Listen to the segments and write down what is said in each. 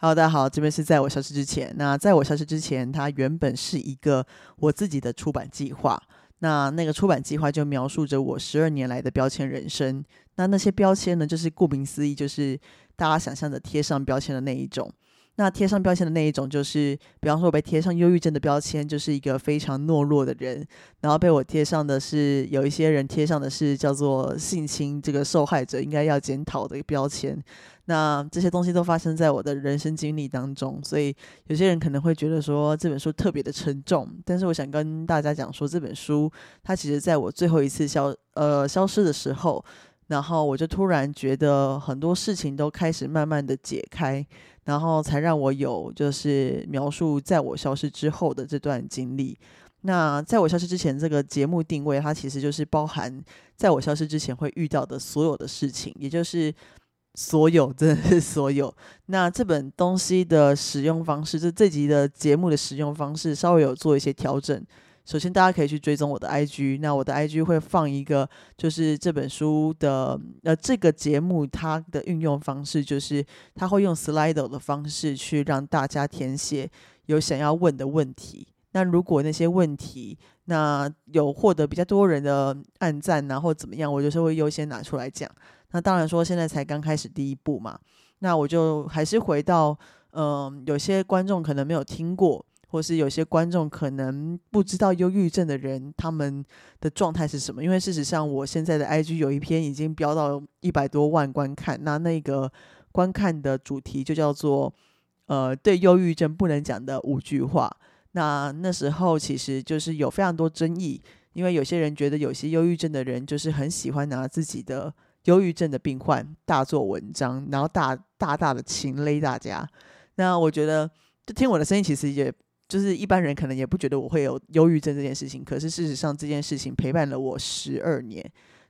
Hello，大家好，这边是在我消失之前。那在我消失之前，它原本是一个我自己的出版计划。那那个出版计划就描述着我十二年来的标签人生。那那些标签呢，就是顾名思义，就是大家想象的贴上标签的那一种。那贴上标签的那一种，就是比方说我被贴上忧郁症的标签，就是一个非常懦弱的人；然后被我贴上的是有一些人贴上的是叫做性侵这个受害者应该要检讨的一个标签。那这些东西都发生在我的人生经历当中，所以有些人可能会觉得说这本书特别的沉重。但是我想跟大家讲说，这本书它其实在我最后一次消呃消失的时候，然后我就突然觉得很多事情都开始慢慢的解开。然后才让我有就是描述在我消失之后的这段经历。那在我消失之前，这个节目定位它其实就是包含在我消失之前会遇到的所有的事情，也就是所有，真的是所有。那这本东西的使用方式，就这集的节目的使用方式，稍微有做一些调整。首先，大家可以去追踪我的 IG。那我的 IG 会放一个，就是这本书的呃这个节目它的运用方式，就是它会用 Slido 的方式去让大家填写有想要问的问题。那如果那些问题那有获得比较多人的按赞，然后怎么样，我就是会优先拿出来讲。那当然说现在才刚开始第一步嘛，那我就还是回到嗯，有些观众可能没有听过。或是有些观众可能不知道忧郁症的人他们的状态是什么，因为事实上我现在的 IG 有一篇已经飙到一百多万观看，那那个观看的主题就叫做呃对忧郁症不能讲的五句话。那那时候其实就是有非常多争议，因为有些人觉得有些忧郁症的人就是很喜欢拿自己的忧郁症的病患大做文章，然后大大大的情勒大家。那我觉得就听我的声音其实也。就是一般人可能也不觉得我会有忧郁症这件事情，可是事实上这件事情陪伴了我十二年。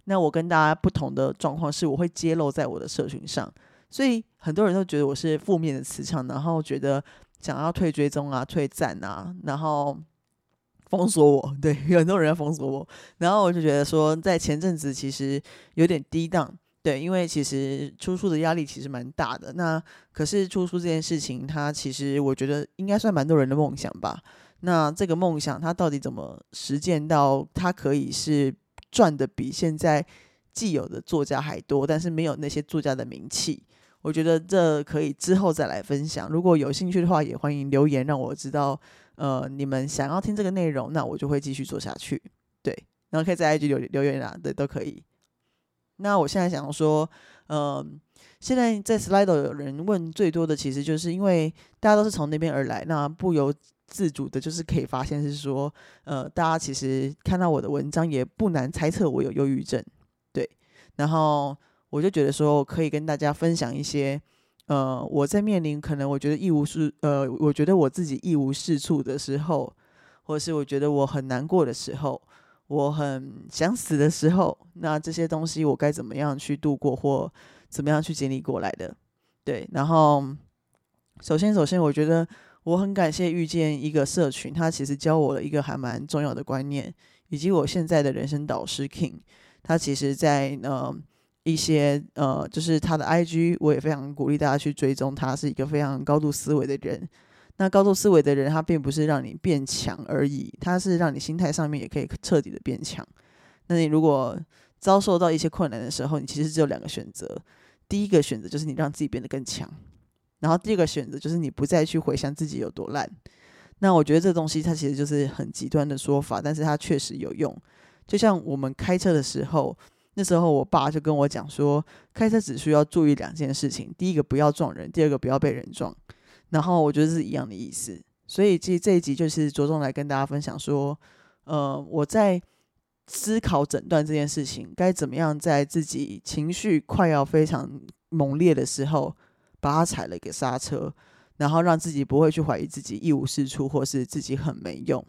那我跟大家不同的状况是，我会揭露在我的社群上，所以很多人都觉得我是负面的磁场，然后觉得想要退追踪啊、退赞啊，然后封锁我。对，有 很多人要封锁我，然后我就觉得说，在前阵子其实有点低档。对，因为其实出书的压力其实蛮大的。那可是出书这件事情，它其实我觉得应该算蛮多人的梦想吧。那这个梦想，它到底怎么实践到它可以是赚的比现在既有的作家还多，但是没有那些作家的名气？我觉得这可以之后再来分享。如果有兴趣的话，也欢迎留言让我知道。呃，你们想要听这个内容，那我就会继续做下去。对，然后可以在 IG 留留言啊，对，都可以。那我现在想说，嗯，现在在 Slido 有人问最多的，其实就是因为大家都是从那边而来，那不由自主的，就是可以发现是说，呃，大家其实看到我的文章，也不难猜测我有忧郁症，对。然后我就觉得说，可以跟大家分享一些，呃，我在面临可能我觉得一无是，呃，我觉得我自己一无是处的时候，或者是我觉得我很难过的时候。我很想死的时候，那这些东西我该怎么样去度过，或怎么样去经历过来的？对，然后首先，首先，我觉得我很感谢遇见一个社群，他其实教我了一个还蛮重要的观念，以及我现在的人生导师 King，他其实在呃一些呃，就是他的 IG，我也非常鼓励大家去追踪，他是一个非常高度思维的人。那高度思维的人，他并不是让你变强而已，他是让你心态上面也可以彻底的变强。那你如果遭受到一些困难的时候，你其实只有两个选择：第一个选择就是你让自己变得更强，然后第二个选择就是你不再去回想自己有多烂。那我觉得这东西它其实就是很极端的说法，但是它确实有用。就像我们开车的时候，那时候我爸就跟我讲说，开车只需要注意两件事情：第一个不要撞人，第二个不要被人撞。然后我觉得是一样的意思，所以其实这一集就是着重来跟大家分享说，呃，我在思考诊断这件事情，该怎么样在自己情绪快要非常猛烈的时候，把它踩了一个刹车，然后让自己不会去怀疑自己一无是处，或是自己很没用。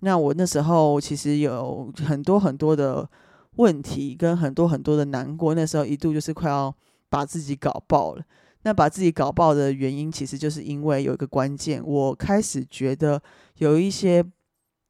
那我那时候其实有很多很多的问题，跟很多很多的难过，那时候一度就是快要把自己搞爆了。那把自己搞爆的原因，其实就是因为有一个关键，我开始觉得有一些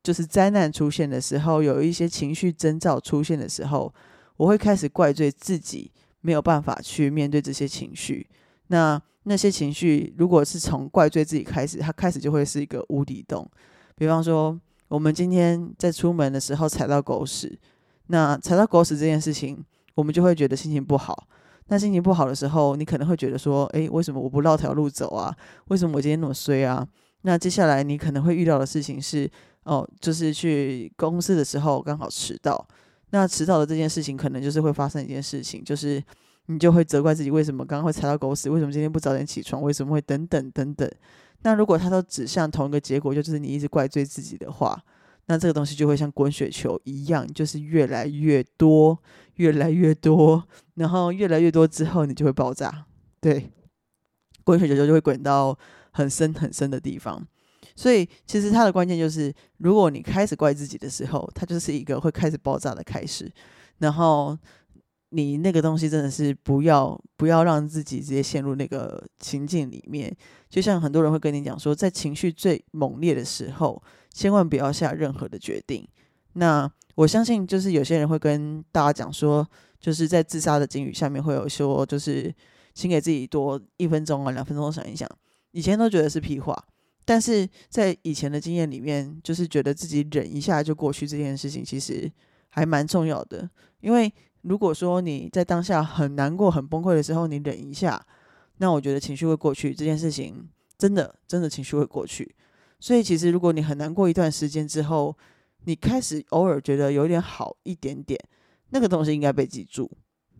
就是灾难出现的时候，有一些情绪征兆出现的时候，我会开始怪罪自己没有办法去面对这些情绪。那那些情绪如果是从怪罪自己开始，它开始就会是一个无底洞。比方说，我们今天在出门的时候踩到狗屎，那踩到狗屎这件事情，我们就会觉得心情不好。那心情不好的时候，你可能会觉得说，诶，为什么我不绕条路走啊？为什么我今天那么衰啊？那接下来你可能会遇到的事情是，哦，就是去公司的时候刚好迟到。那迟到的这件事情，可能就是会发生一件事情，就是你就会责怪自己为什么刚刚会踩到狗屎，为什么今天不早点起床，为什么会等等等等。那如果它都指向同一个结果，就是你一直怪罪自己的话，那这个东西就会像滚雪球一样，就是越来越多，越来越多，然后越来越多之后，你就会爆炸。对，滚雪球就会滚到很深很深的地方。所以其实它的关键就是，如果你开始怪自己的时候，它就是一个会开始爆炸的开始，然后。你那个东西真的是不要不要让自己直接陷入那个情境里面，就像很多人会跟你讲说，在情绪最猛烈的时候，千万不要下任何的决定。那我相信，就是有些人会跟大家讲说，就是在自杀的境遇下面会有说，就是请给自己多一分钟啊，两分钟想一想。以前都觉得是屁话，但是在以前的经验里面，就是觉得自己忍一下就过去这件事情，其实还蛮重要的，因为。如果说你在当下很难过、很崩溃的时候，你忍一下，那我觉得情绪会过去。这件事情真的、真的情绪会过去。所以，其实如果你很难过一段时间之后，你开始偶尔觉得有点好一点点，那个东西应该被记住。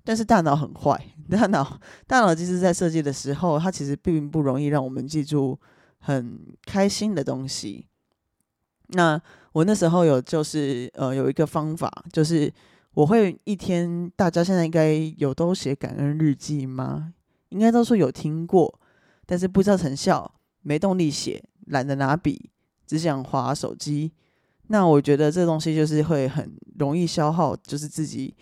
但是大脑很坏，大脑大脑其实，在设计的时候，它其实并不容易让我们记住很开心的东西。那我那时候有就是呃有一个方法，就是。我会一天，大家现在应该有都写感恩日记吗？应该都说有听过，但是不知道成效，没动力写，懒得拿笔，只想划手机。那我觉得这东西就是会很容易消耗，就是自己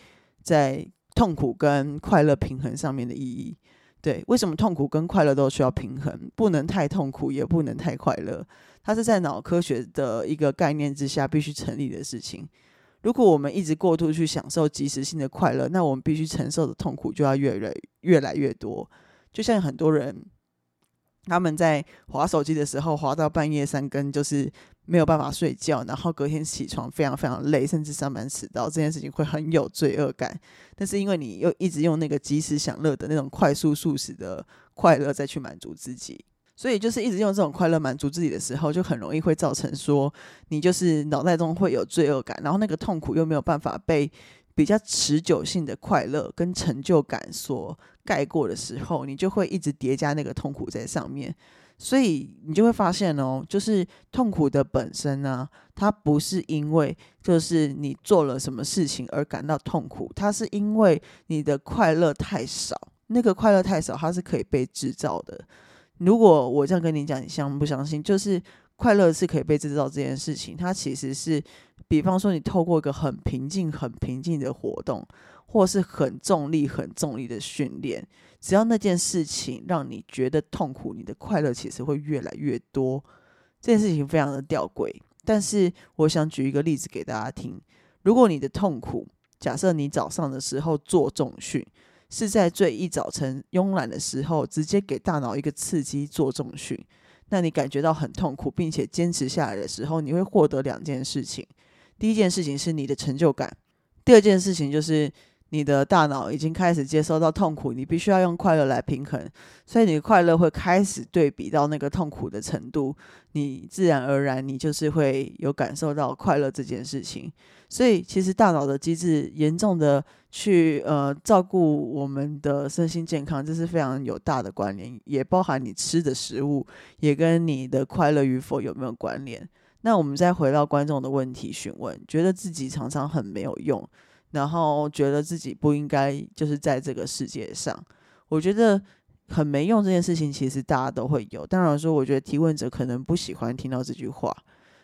在痛苦跟快乐平衡上面的意义。对，为什么痛苦跟快乐都需要平衡？不能太痛苦，也不能太快乐。它是在脑科学的一个概念之下必须成立的事情。如果我们一直过度去享受即时性的快乐，那我们必须承受的痛苦就要越来越来越多。就像很多人，他们在划手机的时候，划到半夜三更，就是没有办法睡觉，然后隔天起床非常非常累，甚至上班迟到，这件事情会很有罪恶感。但是因为你又一直用那个即时享乐的那种快速速食的快乐再去满足自己。所以就是一直用这种快乐满足自己的时候，就很容易会造成说你就是脑袋中会有罪恶感，然后那个痛苦又没有办法被比较持久性的快乐跟成就感所盖过的时候，你就会一直叠加那个痛苦在上面。所以你就会发现哦，就是痛苦的本身呢，它不是因为就是你做了什么事情而感到痛苦，它是因为你的快乐太少。那个快乐太少，它是可以被制造的。如果我这样跟你讲，你相不相信？就是快乐是可以被制造这件事情，它其实是，比方说你透过一个很平静、很平静的活动，或是很重力、很重力的训练，只要那件事情让你觉得痛苦，你的快乐其实会越来越多。这件事情非常的吊诡，但是我想举一个例子给大家听：如果你的痛苦，假设你早上的时候做重训。是在最一早晨慵懒的时候，直接给大脑一个刺激做重训，那你感觉到很痛苦，并且坚持下来的时候，你会获得两件事情。第一件事情是你的成就感，第二件事情就是。你的大脑已经开始接收到痛苦，你必须要用快乐来平衡，所以你的快乐会开始对比到那个痛苦的程度，你自然而然你就是会有感受到快乐这件事情。所以其实大脑的机制严重的去呃照顾我们的身心健康，这是非常有大的关联，也包含你吃的食物也跟你的快乐与否有没有关联。那我们再回到观众的问题询问，觉得自己常常很没有用。然后觉得自己不应该就是在这个世界上，我觉得很没用这件事情，其实大家都会有。当然说，我觉得提问者可能不喜欢听到这句话，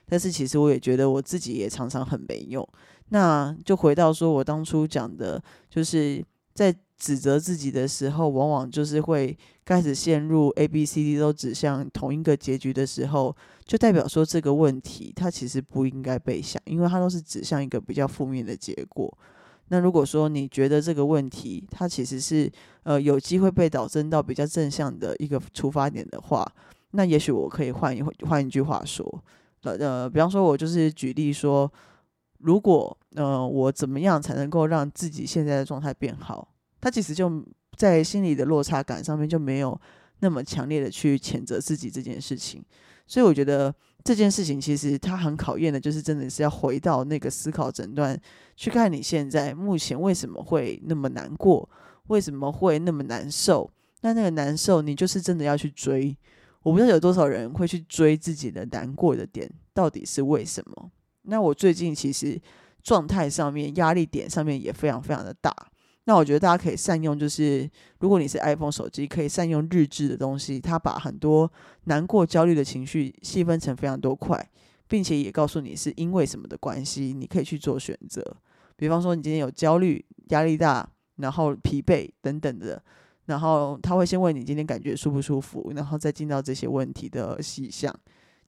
但是其实我也觉得我自己也常常很没用。那就回到说我当初讲的，就是在指责自己的时候，往往就是会开始陷入 A、B、C、D 都指向同一个结局的时候，就代表说这个问题它其实不应该被想，因为它都是指向一个比较负面的结果。那如果说你觉得这个问题它其实是呃有机会被导正到比较正向的一个出发点的话，那也许我可以换一换一句话说，呃呃，比方说我就是举例说，如果呃我怎么样才能够让自己现在的状态变好，他其实就在心理的落差感上面就没有那么强烈的去谴责自己这件事情，所以我觉得。这件事情其实它很考验的，就是真的是要回到那个思考诊断，去看你现在目前为什么会那么难过，为什么会那么难受？那那个难受，你就是真的要去追。我不知道有多少人会去追自己的难过的点，到底是为什么？那我最近其实状态上面、压力点上面也非常非常的大。那我觉得大家可以善用，就是如果你是 iPhone 手机，可以善用日志的东西，它把很多难过、焦虑的情绪细分成非常多块，并且也告诉你是因为什么的关系，你可以去做选择。比方说，你今天有焦虑、压力大，然后疲惫等等的，然后他会先问你今天感觉舒不舒服，然后再进到这些问题的细项。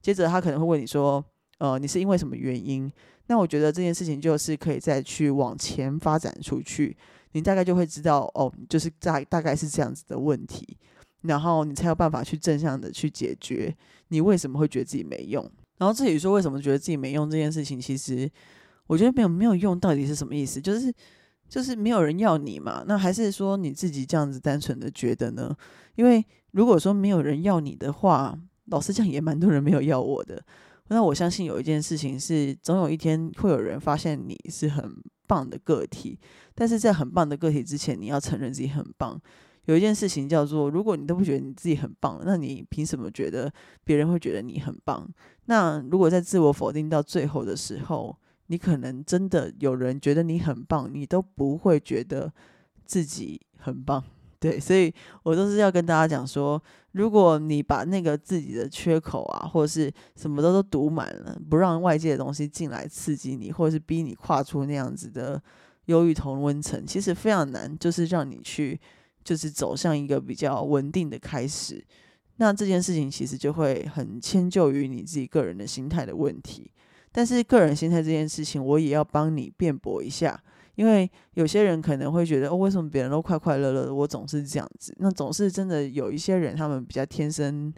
接着他可能会问你说，呃，你是因为什么原因？那我觉得这件事情就是可以再去往前发展出去。你大概就会知道哦，就是大大概是这样子的问题，然后你才有办法去正向的去解决你为什么会觉得自己没用。然后至于说为什么觉得自己没用这件事情，其实我觉得没有没有用到底是什么意思？就是就是没有人要你嘛？那还是说你自己这样子单纯的觉得呢？因为如果说没有人要你的话，老实讲也蛮多人没有要我的。那我相信有一件事情是，总有一天会有人发现你是很。棒的个体，但是在很棒的个体之前，你要承认自己很棒。有一件事情叫做，如果你都不觉得你自己很棒，那你凭什么觉得别人会觉得你很棒？那如果在自我否定到最后的时候，你可能真的有人觉得你很棒，你都不会觉得自己很棒。对，所以我都是要跟大家讲说，如果你把那个自己的缺口啊，或者是什么都都堵满了，不让外界的东西进来刺激你，或者是逼你跨出那样子的忧郁同温层，其实非常难，就是让你去，就是走向一个比较稳定的开始。那这件事情其实就会很迁就于你自己个人的心态的问题。但是个人心态这件事情，我也要帮你辩驳一下。因为有些人可能会觉得，哦，为什么别人都快快乐乐的，我总是这样子？那总是真的有一些人，他们比较天生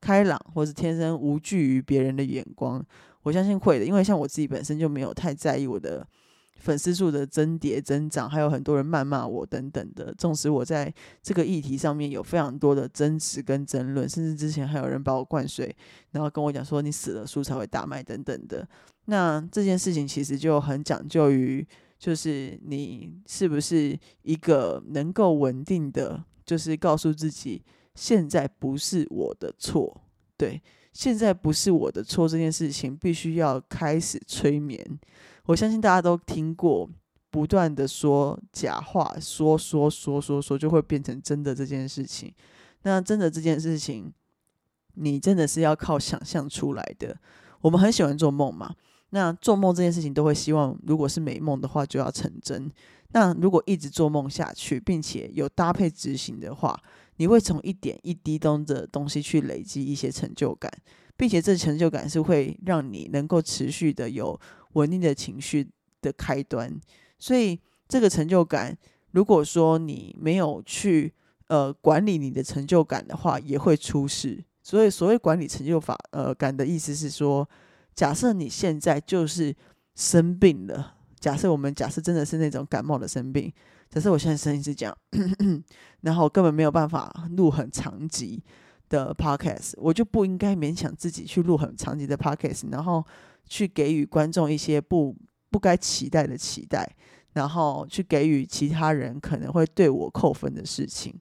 开朗，或是天生无惧于别人的眼光。我相信会的，因为像我自己本身就没有太在意我的粉丝数的增叠增长，还有很多人谩骂我等等的。纵使我在这个议题上面有非常多的争执跟争论，甚至之前还有人把我灌水，然后跟我讲说你死了书才会大卖等等的。那这件事情其实就很讲究于。就是你是不是一个能够稳定的，就是告诉自己现在不是我的错，对，现在不是我的错这件事情必须要开始催眠。我相信大家都听过，不断的说假话，说说说说说就会变成真的这件事情。那真的这件事情，你真的是要靠想象出来的。我们很喜欢做梦嘛。那做梦这件事情都会希望，如果是美梦的话，就要成真。那如果一直做梦下去，并且有搭配执行的话，你会从一点一滴中的东西去累积一些成就感，并且这成就感是会让你能够持续的有稳定的情绪的开端。所以这个成就感，如果说你没有去呃管理你的成就感的话，也会出事。所以所谓管理成就法呃感的意思是说。假设你现在就是生病了，假设我们假设真的是那种感冒的生病，假设我现在声音是这样，然后根本没有办法录很长集的 podcast，我就不应该勉强自己去录很长集的 podcast，然后去给予观众一些不不该期待的期待，然后去给予其他人可能会对我扣分的事情。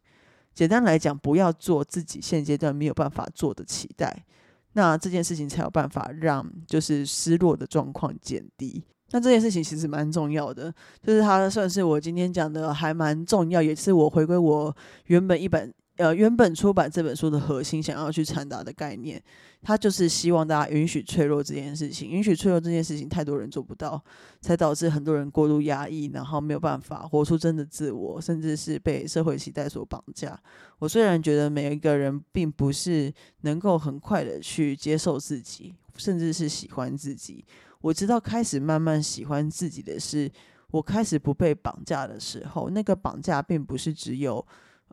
简单来讲，不要做自己现阶段没有办法做的期待。那这件事情才有办法让就是失落的状况减低。那这件事情其实蛮重要的，就是它算是我今天讲的还蛮重要，也是我回归我原本一本。呃，原本出版这本书的核心想要去传达的概念，它就是希望大家允许脆弱这件事情。允许脆弱这件事情，太多人做不到，才导致很多人过度压抑，然后没有办法活出真的自我，甚至是被社会期待所绑架。我虽然觉得每一个人并不是能够很快的去接受自己，甚至是喜欢自己。我知道开始慢慢喜欢自己的是。我开始不被绑架的时候，那个绑架并不是只有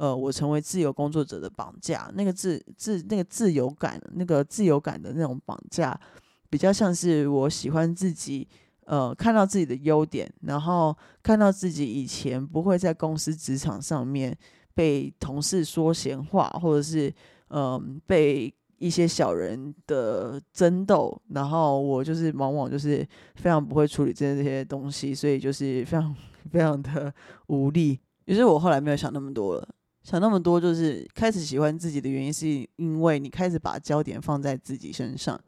呃我成为自由工作者的绑架，那个自自那个自由感，那个自由感的那种绑架，比较像是我喜欢自己。呃，看到自己的优点，然后看到自己以前不会在公司职场上面被同事说闲话，或者是嗯被一些小人的争斗，然后我就是往往就是非常不会处理这些这些东西，所以就是非常 非常的无力。于是我后来没有想那么多了，想那么多就是开始喜欢自己的原因，是因为你开始把焦点放在自己身上。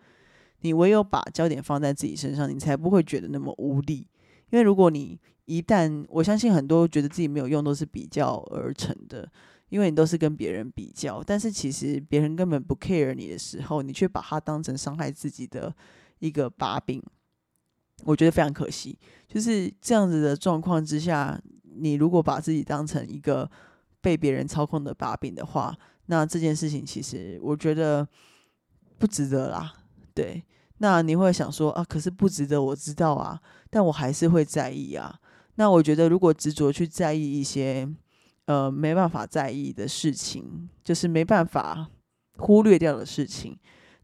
你唯有把焦点放在自己身上，你才不会觉得那么无力。因为如果你一旦，我相信很多觉得自己没有用，都是比较而成的，因为你都是跟别人比较。但是其实别人根本不 care 你的时候，你却把它当成伤害自己的一个把柄，我觉得非常可惜。就是这样子的状况之下，你如果把自己当成一个被别人操控的把柄的话，那这件事情其实我觉得不值得啦。对。那你会想说啊，可是不值得，我知道啊，但我还是会在意啊。那我觉得，如果执着去在意一些呃没办法在意的事情，就是没办法忽略掉的事情，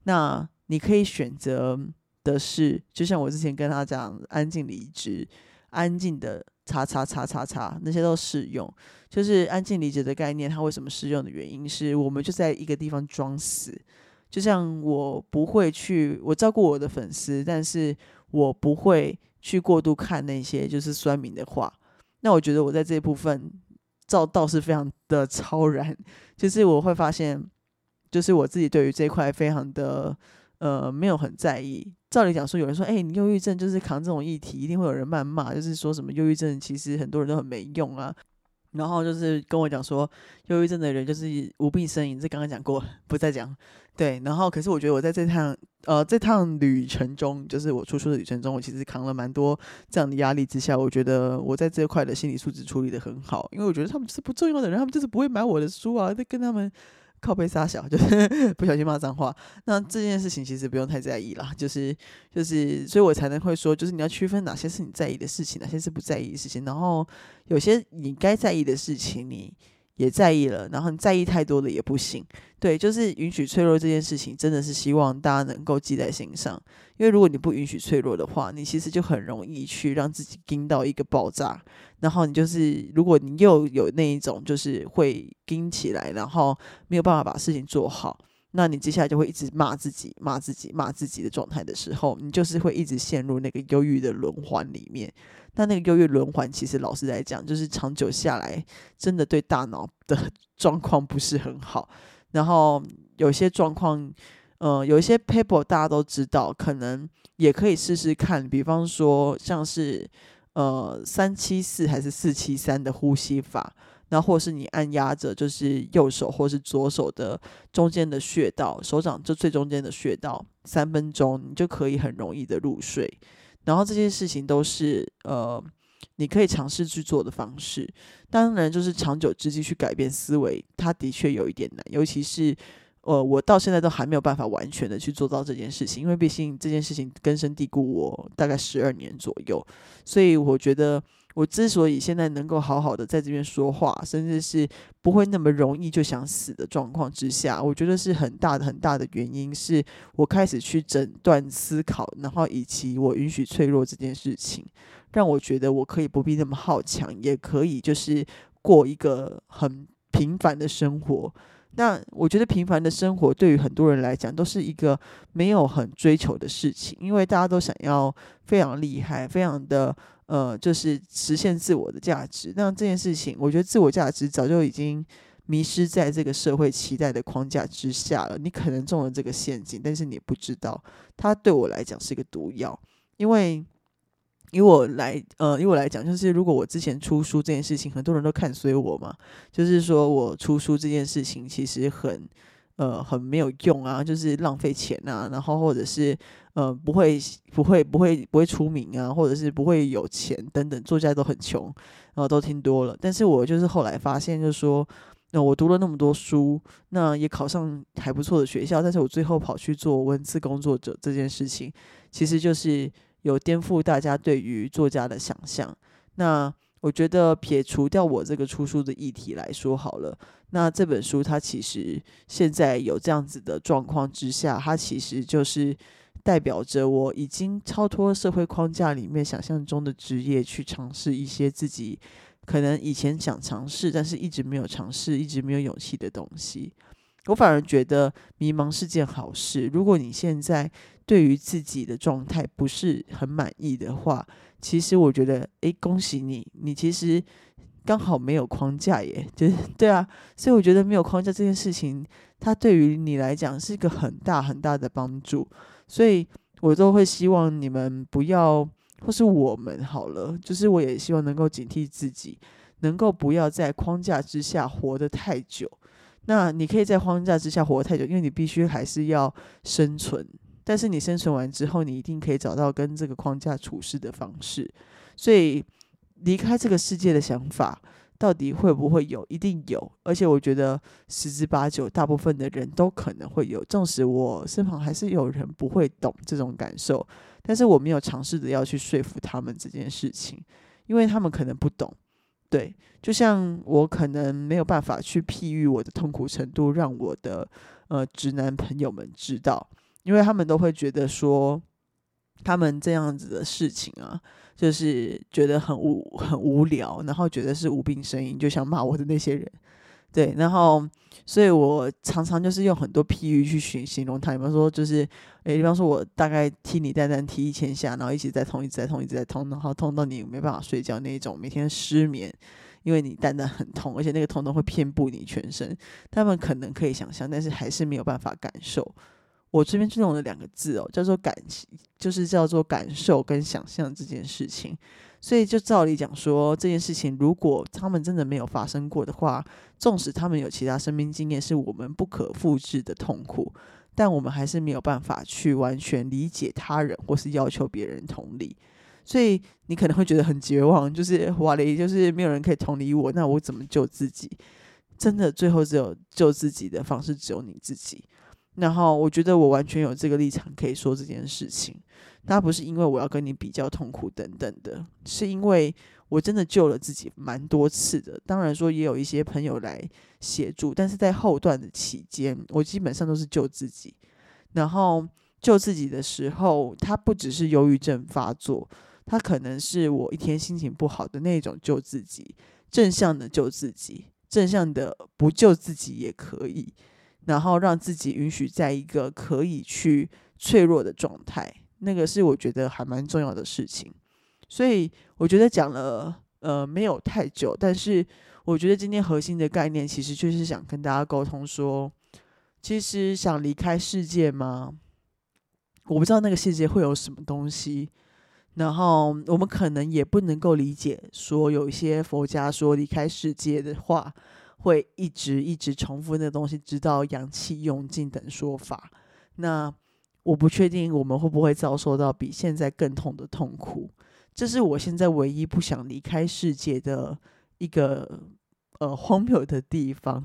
那你可以选择的是，就像我之前跟他讲，安静离职，安静的叉叉叉叉叉，那些都适用。就是安静理解的概念，它为什么适用的原因是我们就在一个地方装死。就像我不会去，我照顾我的粉丝，但是我不会去过度看那些就是酸民的话。那我觉得我在这部分照倒是非常的超然，就是我会发现，就是我自己对于这块非常的呃没有很在意。照理讲说，有人说，哎，你忧郁症就是扛这种议题，一定会有人谩骂，就是说什么忧郁症其实很多人都很没用啊。然后就是跟我讲说，忧郁症的人就是无病呻吟，这刚刚讲过，不再讲。对，然后可是我觉得我在这趟呃这趟旅程中，就是我出书的旅程中，我其实扛了蛮多这样的压力之下，我觉得我在这块的心理素质处理的很好，因为我觉得他们是不重要的人，他们就是不会买我的书啊，跟他们靠背撒小，就是不小心骂脏话。那这件事情其实不用太在意啦，就是就是，所以我才能会说，就是你要区分哪些是你在意的事情，哪些是不在意的事情，然后有些你该在意的事情，你。也在意了，然后你在意太多了也不行。对，就是允许脆弱这件事情，真的是希望大家能够记在心上。因为如果你不允许脆弱的话，你其实就很容易去让自己盯到一个爆炸。然后你就是，如果你又有那一种就是会盯起来，然后没有办法把事情做好。那你接下来就会一直骂自己、骂自己、骂自己的状态的时候，你就是会一直陷入那个忧郁的轮环里面。那那个忧郁轮环，其实老实来讲，就是长久下来，真的对大脑的 状况不是很好。然后有些状况，呃，有一些 paper 大家都知道，可能也可以试试看。比方说，像是呃三七四还是四七三的呼吸法。那或是你按压着，就是右手或是左手的中间的穴道，手掌就最中间的穴道，三分钟你就可以很容易的入睡。然后这些事情都是呃，你可以尝试去做的方式。当然，就是长久之计去改变思维，它的确有一点难，尤其是呃，我到现在都还没有办法完全的去做到这件事情，因为毕竟这件事情根深蒂固我大概十二年左右，所以我觉得。我之所以现在能够好好的在这边说话，甚至是不会那么容易就想死的状况之下，我觉得是很大的很大的原因，是我开始去诊断思考，然后以及我允许脆弱这件事情，让我觉得我可以不必那么好强，也可以就是过一个很平凡的生活。那我觉得平凡的生活对于很多人来讲都是一个没有很追求的事情，因为大家都想要非常厉害，非常的。呃，就是实现自我的价值。那这件事情，我觉得自我价值早就已经迷失在这个社会期待的框架之下了。你可能中了这个陷阱，但是你不知道，它对我来讲是一个毒药。因为以我来，呃，以我来讲，就是如果我之前出书这件事情，很多人都看衰我嘛，就是说我出书这件事情其实很。呃，很没有用啊，就是浪费钱啊，然后或者是呃，不会不会不会不会出名啊，或者是不会有钱等等，作家都很穷，然后都听多了。但是我就是后来发现，就是说，那我读了那么多书，那也考上还不错的学校，但是我最后跑去做文字工作者这件事情，其实就是有颠覆大家对于作家的想象。那我觉得撇除掉我这个出书的议题来说好了，那这本书它其实现在有这样子的状况之下，它其实就是代表着我已经超脱社会框架里面想象中的职业，去尝试一些自己可能以前想尝试，但是一直没有尝试，一直没有勇气的东西。我反而觉得迷茫是件好事。如果你现在对于自己的状态不是很满意的话，其实我觉得，诶，恭喜你，你其实刚好没有框架耶，就是对啊。所以我觉得没有框架这件事情，它对于你来讲是一个很大很大的帮助。所以我都会希望你们不要，或是我们好了，就是我也希望能够警惕自己，能够不要在框架之下活得太久。那你可以在框架之下活太久，因为你必须还是要生存。但是你生存完之后，你一定可以找到跟这个框架处事的方式。所以离开这个世界的想法，到底会不会有？一定有。而且我觉得十之八九，大部分的人都可能会有。纵使我身旁还是有人不会懂这种感受，但是我没有尝试着要去说服他们这件事情，因为他们可能不懂。对，就像我可能没有办法去譬喻我的痛苦程度，让我的呃直男朋友们知道，因为他们都会觉得说，他们这样子的事情啊，就是觉得很无很无聊，然后觉得是无病呻吟，就想骂我的那些人。对，然后，所以我常常就是用很多譬喻去形形容他。比方说，就是，诶，比方说，我大概踢你蛋蛋踢一千下，然后一直在痛，一直在痛，一直在痛，然后痛到你没办法睡觉那一种，每天失眠，因为你蛋蛋很痛，而且那个痛痛会遍布你全身。他们可能可以想象，但是还是没有办法感受。我这边就用了两个字哦，叫做感，就是叫做感受跟想象这件事情。所以，就照理讲说，这件事情如果他们真的没有发生过的话，纵使他们有其他生命经验是我们不可复制的痛苦，但我们还是没有办法去完全理解他人，或是要求别人同理。所以，你可能会觉得很绝望，就是哇嘞，就是没有人可以同理我，那我怎么救自己？真的，最后只有救自己的方式，只有你自己。然后，我觉得我完全有这个立场可以说这件事情。那不是因为我要跟你比较痛苦等等的，是因为我真的救了自己蛮多次的。当然说也有一些朋友来协助，但是在后段的期间，我基本上都是救自己。然后救自己的时候，他不只是忧郁症发作，他可能是我一天心情不好的那种救自己，正向的救自己，正向的不救自己也可以，然后让自己允许在一个可以去脆弱的状态。那个是我觉得还蛮重要的事情，所以我觉得讲了呃没有太久，但是我觉得今天核心的概念其实就是想跟大家沟通说，其实想离开世界吗？我不知道那个世界会有什么东西，然后我们可能也不能够理解说有一些佛家说离开世界的话会一直一直重复那个东西，直到阳气用尽等说法，那。我不确定我们会不会遭受到比现在更痛的痛苦，这是我现在唯一不想离开世界的一个呃荒谬的地方。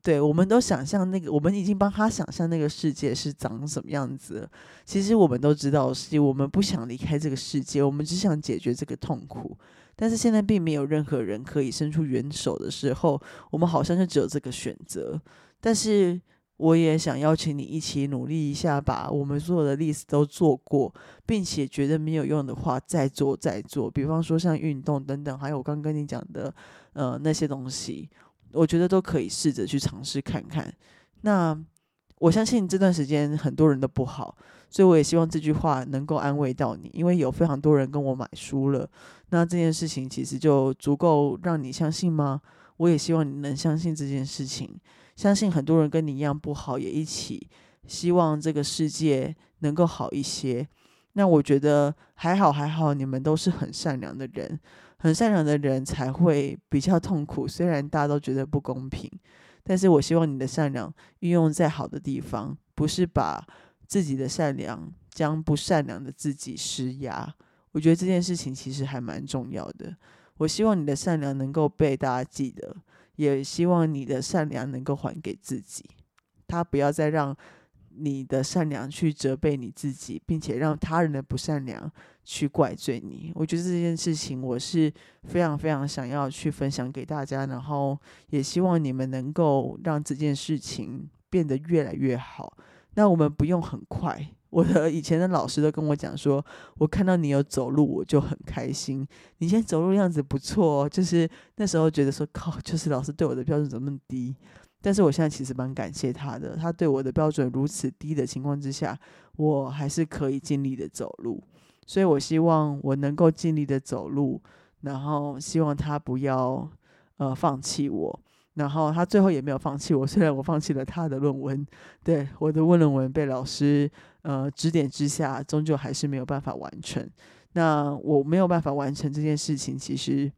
对，我们都想象那个，我们已经帮他想象那个世界是长什么样子。其实我们都知道，是我们不想离开这个世界，我们只想解决这个痛苦。但是现在并没有任何人可以伸出援手的时候，我们好像就只有这个选择。但是。我也想邀请你一起努力一下，把我们所有的例子都做过，并且觉得没有用的话，再做再做。比方说像运动等等，还有我刚跟你讲的，呃，那些东西，我觉得都可以试着去尝试看看。那我相信这段时间很多人都不好，所以我也希望这句话能够安慰到你，因为有非常多人跟我买书了。那这件事情其实就足够让你相信吗？我也希望你能相信这件事情。相信很多人跟你一样不好，也一起希望这个世界能够好一些。那我觉得还好，还好，你们都是很善良的人，很善良的人才会比较痛苦。虽然大家都觉得不公平，但是我希望你的善良运用在好的地方，不是把自己的善良将不善良的自己施压。我觉得这件事情其实还蛮重要的。我希望你的善良能够被大家记得。也希望你的善良能够还给自己，他不要再让你的善良去责备你自己，并且让他人的不善良去怪罪你。我觉得这件事情我是非常非常想要去分享给大家，然后也希望你们能够让这件事情变得越来越好。那我们不用很快。我的以前的老师都跟我讲说，我看到你有走路，我就很开心。你现在走路样子不错哦，就是那时候觉得说，靠，就是老师对我的标准怎么那么低？但是我现在其实蛮感谢他的，他对我的标准如此低的情况之下，我还是可以尽力的走路。所以我希望我能够尽力的走路，然后希望他不要呃放弃我。然后他最后也没有放弃我，虽然我放弃了他的论文，对我的问论文被老师呃指点之下，终究还是没有办法完成。那我没有办法完成这件事情，其实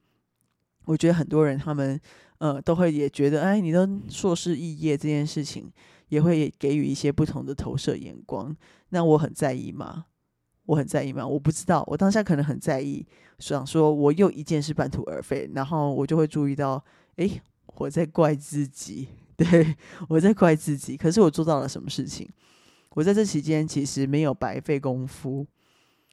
我觉得很多人他们。呃，都会也觉得，哎，你的硕士肄业这件事情，也会给予一些不同的投射眼光。那我很在意吗？我很在意吗？我不知道，我当下可能很在意，想说我又一件事半途而废，然后我就会注意到，哎，我在怪自己，对我在怪自己。可是我做到了什么事情？我在这期间其实没有白费功夫，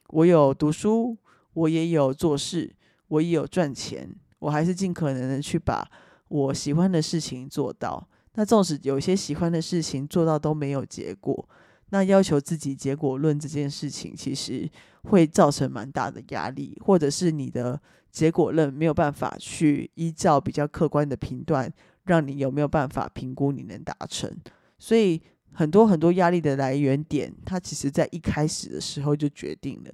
我有读书，我也有做事，我也有赚钱，我还是尽可能的去把。我喜欢的事情做到，那纵使有些喜欢的事情做到都没有结果，那要求自己结果论这件事情，其实会造成蛮大的压力，或者是你的结果论没有办法去依照比较客观的评断，让你有没有办法评估你能达成。所以很多很多压力的来源点，它其实在一开始的时候就决定了。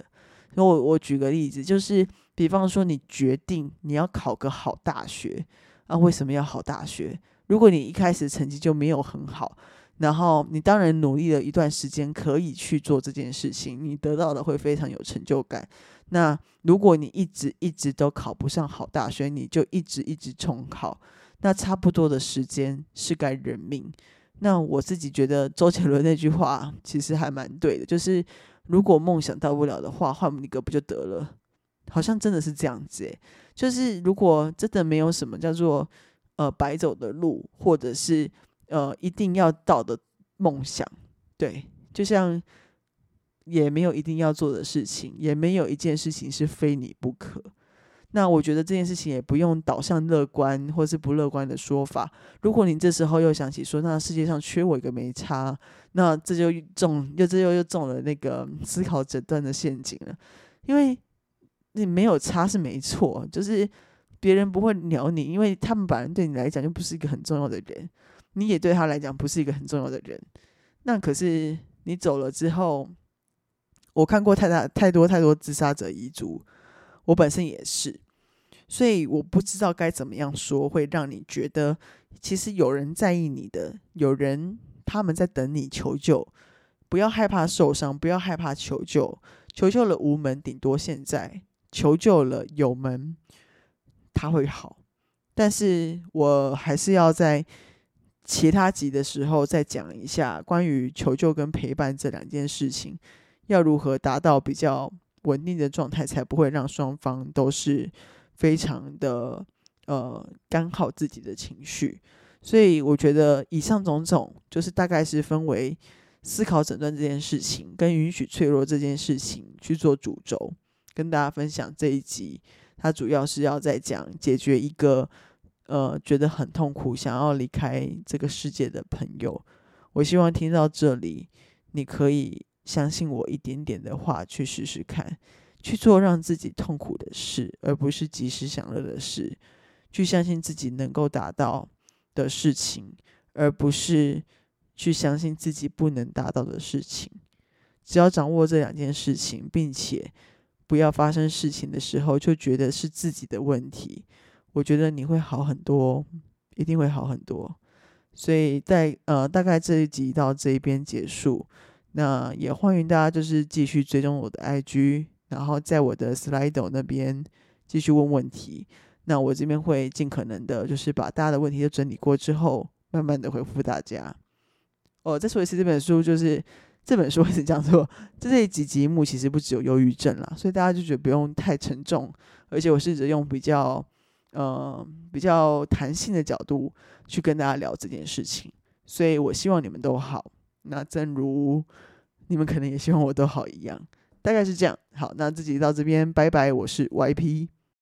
那我我举个例子，就是比方说你决定你要考个好大学。那为什么要好大学？如果你一开始成绩就没有很好，然后你当然努力了一段时间，可以去做这件事情，你得到的会非常有成就感。那如果你一直一直都考不上好大学，你就一直一直重考，那差不多的时间是该认命。那我自己觉得周杰伦那句话其实还蛮对的，就是如果梦想到不了的话，换一个不就得了？好像真的是这样子，就是如果真的没有什么叫做呃白走的路，或者是呃一定要到的梦想，对，就像也没有一定要做的事情，也没有一件事情是非你不可。那我觉得这件事情也不用导向乐观或是不乐观的说法。如果你这时候又想起说，那世界上缺我一个没差，那这就中又这又又中了那个思考诊断的陷阱了，因为。你没有差是没错，就是别人不会鸟你，因为他们本来对你来讲就不是一个很重要的人，你也对他来讲不是一个很重要的人。那可是你走了之后，我看过太大太多太多自杀者遗嘱，我本身也是，所以我不知道该怎么样说会让你觉得其实有人在意你的，有人他们在等你求救，不要害怕受伤，不要害怕求救，求救了无门，顶多现在。求救了有门，他会好，但是我还是要在其他集的时候再讲一下关于求救跟陪伴这两件事情，要如何达到比较稳定的状态，才不会让双方都是非常的呃干耗自己的情绪。所以我觉得以上种种就是大概是分为思考诊断这件事情跟允许脆弱这件事情去做主轴。跟大家分享这一集，它主要是要在讲解决一个呃觉得很痛苦、想要离开这个世界的朋友。我希望听到这里，你可以相信我一点点的话，去试试看，去做让自己痛苦的事，而不是及时享乐的事；去相信自己能够达到的事情，而不是去相信自己不能达到的事情。只要掌握这两件事情，并且。不要发生事情的时候就觉得是自己的问题，我觉得你会好很多，一定会好很多。所以在呃大概这一集到这一边结束，那也欢迎大家就是继续追踪我的 IG，然后在我的 Slido 那边继续问问题。那我这边会尽可能的，就是把大家的问题都整理过之后，慢慢的回复大家。哦，再说一次，这本书就是。这本书是讲说，这几集目其实不只有忧郁症啦，所以大家就觉得不用太沉重。而且我试着用比较呃比较弹性的角度去跟大家聊这件事情，所以我希望你们都好。那正如你们可能也希望我都好一样，大概是这样。好，那自己到这边，拜拜，我是 YP。